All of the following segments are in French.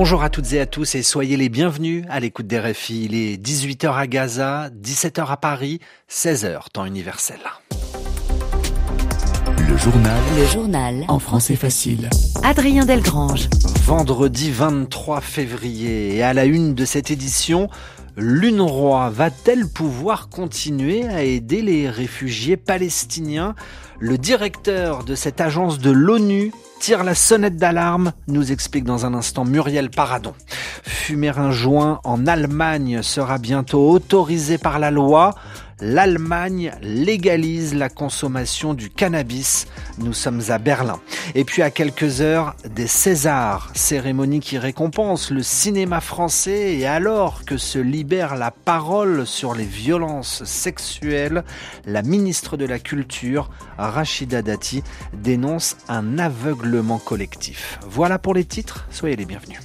Bonjour à toutes et à tous et soyez les bienvenus à l'écoute des RFI. Il est 18h à Gaza, 17h à Paris, 16h temps universel. Le journal. Le journal. En français facile. Adrien Delgrange. Vendredi 23 février et à la une de cette édition, l'UNRWA va-t-elle pouvoir continuer à aider les réfugiés palestiniens? Le directeur de cette agence de l'ONU tire la sonnette d'alarme, nous explique dans un instant Muriel Paradon. Fumer un joint en Allemagne sera bientôt autorisé par la loi l'Allemagne légalise la consommation du cannabis. Nous sommes à Berlin. Et puis à quelques heures des Césars, cérémonie qui récompense le cinéma français et alors que se libère la parole sur les violences sexuelles, la ministre de la Culture, Rachida Dati, dénonce un aveuglement collectif. Voilà pour les titres, soyez les bienvenus.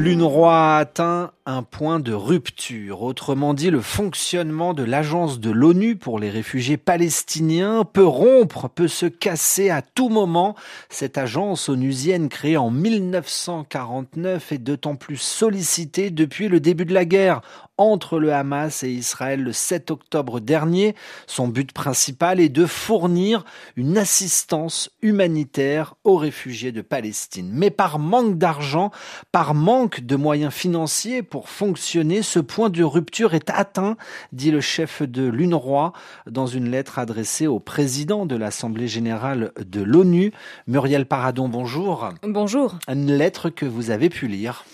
L'UNRWA a atteint un point de rupture. Autrement dit, le fonctionnement de l'agence de l'ONU pour les réfugiés palestiniens peut rompre, peut se casser à tout moment. Cette agence onusienne créée en 1949 est d'autant plus sollicitée depuis le début de la guerre entre le Hamas et Israël le 7 octobre dernier. Son but principal est de fournir une assistance humanitaire aux réfugiés de Palestine. Mais par manque d'argent, par manque de moyens financiers pour fonctionner. Ce point de rupture est atteint, dit le chef de l'UNRWA dans une lettre adressée au président de l'Assemblée générale de l'ONU. Muriel Paradon, bonjour. Bonjour. Une lettre que vous avez pu lire.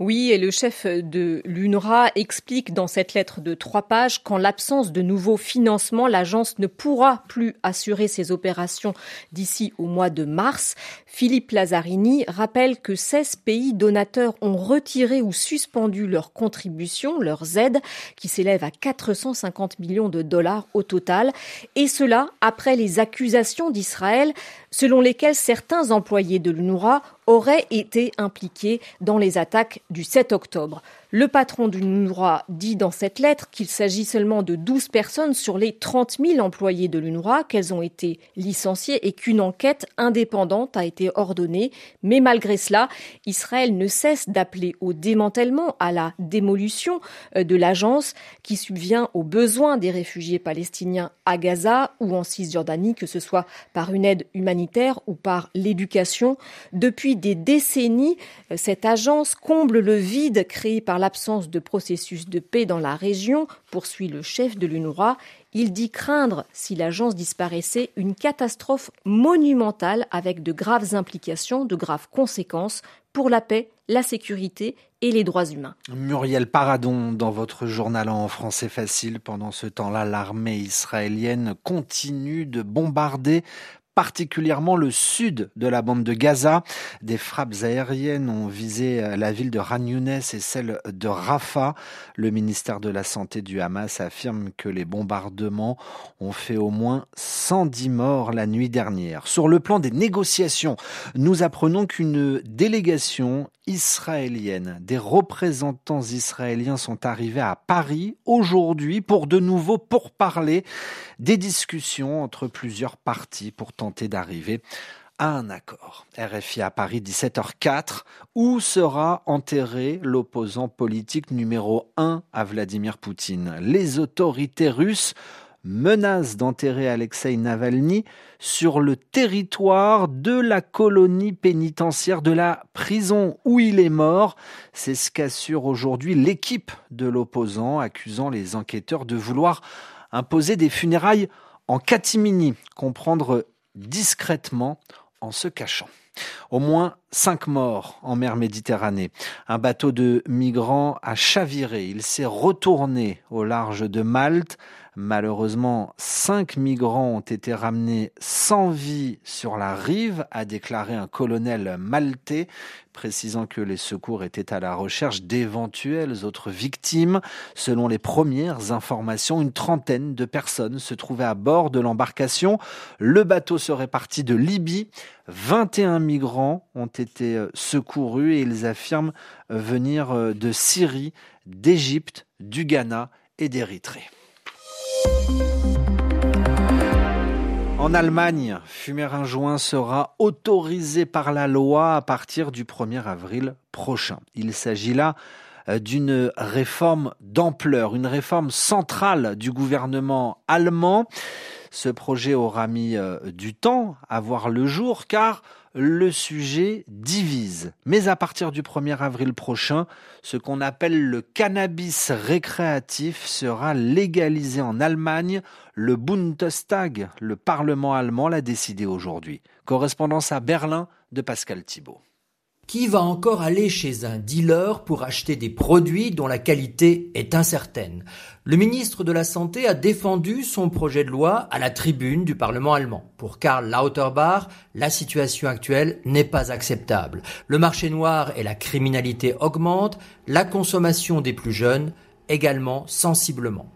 Oui, et le chef de l'UNRWA explique dans cette lettre de trois pages qu'en l'absence de nouveaux financements, l'agence ne pourra plus assurer ses opérations d'ici au mois de mars. Philippe Lazzarini rappelle que 16 pays donateurs ont retiré ou suspendu leurs contributions, leurs aides, qui s'élèvent à 450 millions de dollars au total, et cela après les accusations d'Israël selon lesquelles certains employés de l'UNRWA auraient été impliqués dans les attaques du 7 octobre. Le patron du l'UNRWA dit dans cette lettre qu'il s'agit seulement de 12 personnes sur les 30 000 employés de l'UNRWA, qu'elles ont été licenciées et qu'une enquête indépendante a été ordonnée. Mais malgré cela, Israël ne cesse d'appeler au démantèlement, à la démolition euh, de l'agence qui subvient aux besoins des réfugiés palestiniens à Gaza ou en Cisjordanie, que ce soit par une aide humanitaire ou par l'éducation. Depuis des décennies, euh, cette agence comble le vide créé par l'absence de processus de paix dans la région, poursuit le chef de l'UNRWA, il dit craindre, si l'agence disparaissait, une catastrophe monumentale avec de graves implications, de graves conséquences pour la paix, la sécurité et les droits humains. Muriel Paradon, dans votre journal en français facile, pendant ce temps-là, l'armée israélienne continue de bombarder particulièrement le sud de la bande de Gaza. Des frappes aériennes ont visé la ville de Ran et celle de Rafah. Le ministère de la Santé du Hamas affirme que les bombardements ont fait au moins 110 morts la nuit dernière. Sur le plan des négociations, nous apprenons qu'une délégation israélienne, des représentants israéliens sont arrivés à Paris aujourd'hui pour de nouveau pourparler des discussions entre plusieurs parties pour tenter d'arriver à un accord. RFI à Paris 17h04, où sera enterré l'opposant politique numéro 1 à Vladimir Poutine? Les autorités russes menace d'enterrer Alexei Navalny sur le territoire de la colonie pénitentiaire de la prison où il est mort. C'est ce qu'assure aujourd'hui l'équipe de l'opposant, accusant les enquêteurs de vouloir imposer des funérailles en catimini, comprendre discrètement en se cachant. Au moins cinq morts en mer Méditerranée. Un bateau de migrants a chaviré. Il s'est retourné au large de Malte. Malheureusement, cinq migrants ont été ramenés sans vie sur la rive, a déclaré un colonel maltais, précisant que les secours étaient à la recherche d'éventuelles autres victimes. Selon les premières informations, une trentaine de personnes se trouvaient à bord de l'embarcation. Le bateau serait parti de Libye. 21 migrants ont été secourus et ils affirment venir de Syrie, d'Égypte, du Ghana et d'Érythrée. En Allemagne, fumer un joint sera autorisé par la loi à partir du 1er avril prochain. Il s'agit là euh, d'une réforme d'ampleur, une réforme centrale du gouvernement allemand. Ce projet aura mis euh, du temps à voir le jour car le sujet divise. Mais à partir du 1er avril prochain, ce qu'on appelle le cannabis récréatif sera légalisé en Allemagne. Le Bundestag, le Parlement allemand, l'a décidé aujourd'hui. Correspondance à Berlin de Pascal Thibault. Qui va encore aller chez un dealer pour acheter des produits dont la qualité est incertaine? Le ministre de la Santé a défendu son projet de loi à la tribune du Parlement allemand. Pour Karl Lauterbach, la situation actuelle n'est pas acceptable. Le marché noir et la criminalité augmentent, la consommation des plus jeunes également sensiblement.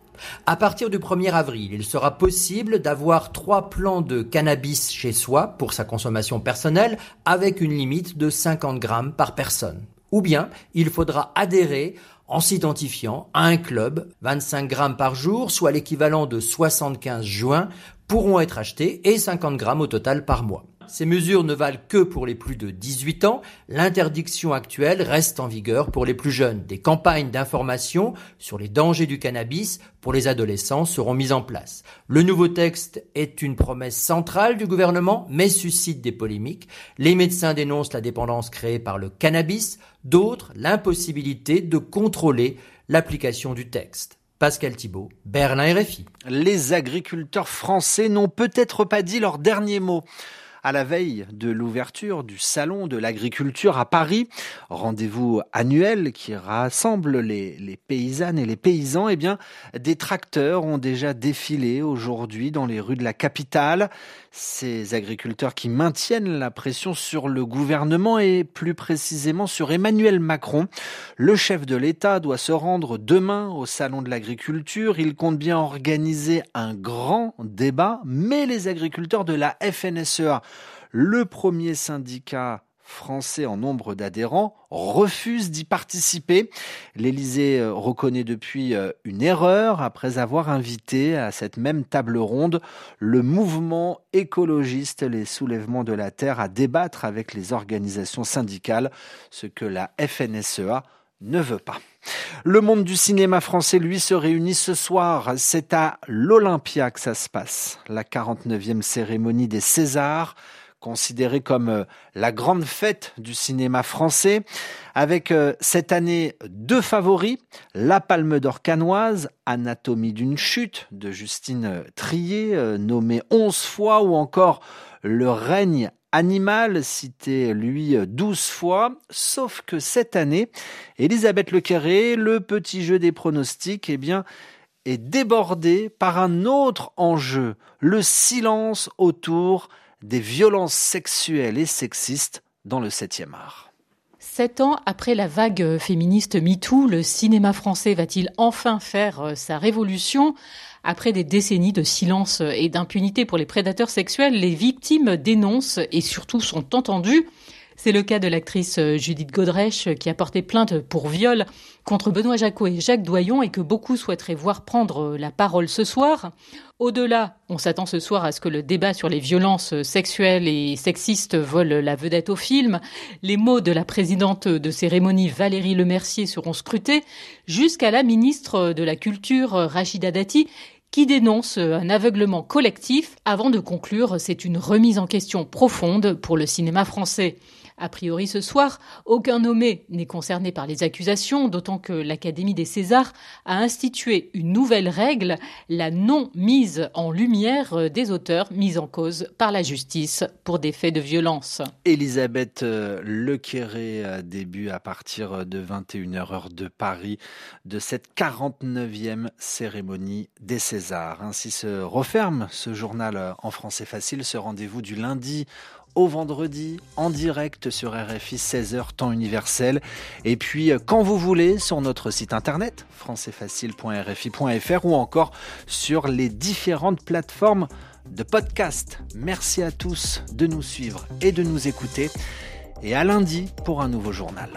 À partir du 1er avril, il sera possible d'avoir trois plants de cannabis chez soi pour sa consommation personnelle avec une limite de 50 grammes par personne. Ou bien il faudra adhérer en s'identifiant à un club, 25 grammes par jour, soit l'équivalent de 75 joints, pourront être achetés et 50 grammes au total par mois. Ces mesures ne valent que pour les plus de 18 ans. L'interdiction actuelle reste en vigueur pour les plus jeunes. Des campagnes d'information sur les dangers du cannabis pour les adolescents seront mises en place. Le nouveau texte est une promesse centrale du gouvernement, mais suscite des polémiques. Les médecins dénoncent la dépendance créée par le cannabis, d'autres l'impossibilité de contrôler l'application du texte. Pascal Thibault, Berlin RFI. Les agriculteurs français n'ont peut-être pas dit leur dernier mot à la veille de l'ouverture du Salon de l'agriculture à Paris, rendez-vous annuel qui rassemble les, paysannes et les paysans, eh bien, des tracteurs ont déjà défilé aujourd'hui dans les rues de la capitale. Ces agriculteurs qui maintiennent la pression sur le gouvernement et plus précisément sur Emmanuel Macron. Le chef de l'État doit se rendre demain au Salon de l'agriculture. Il compte bien organiser un grand débat, mais les agriculteurs de la FNSEA le premier syndicat français en nombre d'adhérents refuse d'y participer. L'Élysée euh, reconnaît depuis euh, une erreur après avoir invité à cette même table ronde le mouvement écologiste Les Soulèvements de la Terre à débattre avec les organisations syndicales, ce que la FNSEA ne veut pas. Le monde du cinéma français, lui, se réunit ce soir. C'est à l'Olympia que ça se passe. La 49e cérémonie des Césars considérée comme euh, la grande fête du cinéma français, avec euh, cette année deux favoris, La Palme d'Or canoise, Anatomie d'une chute de Justine Trier, euh, nommée onze fois, ou encore Le règne animal, cité lui douze fois, sauf que cette année, Elisabeth Lequerré, le petit jeu des pronostics, eh bien, est débordé par un autre enjeu, le silence autour des violences sexuelles et sexistes dans le 7e art. Sept ans après la vague féministe MeToo, le cinéma français va-t-il enfin faire euh, sa révolution? Après des décennies de silence et d'impunité pour les prédateurs sexuels, les victimes dénoncent et surtout sont entendues. C'est le cas de l'actrice euh, Judith Godrèche qui a porté plainte pour viol contre Benoît Jacot et Jacques Doyon et que beaucoup souhaiteraient voir prendre euh, la parole ce soir. Au-delà, on s'attend ce soir à ce que le débat sur les violences sexuelles et sexistes vole la vedette au film. Les mots de la présidente de cérémonie Valérie Lemercier seront scrutés jusqu'à la ministre de la Culture Rachida Dati qui dénonce un aveuglement collectif. Avant de conclure, c'est une remise en question profonde pour le cinéma français. A priori ce soir, aucun nommé n'est concerné par les accusations, d'autant que l'Académie des Césars a institué une nouvelle règle, la non-mise en lumière des auteurs mis en cause par la justice pour des faits de violence. Elisabeth euh, Lequéré euh, début à partir de 21h heure de Paris de cette 49e cérémonie des Césars. Ainsi se referme ce journal euh, en français facile, ce rendez-vous du lundi au vendredi en direct sur RFI 16h temps universel et puis euh, quand vous voulez sur notre site internet françaisfacile.rfi.fr ou encore sur les différentes plateformes de podcast. Merci à tous de nous suivre et de nous écouter et à lundi pour un nouveau journal.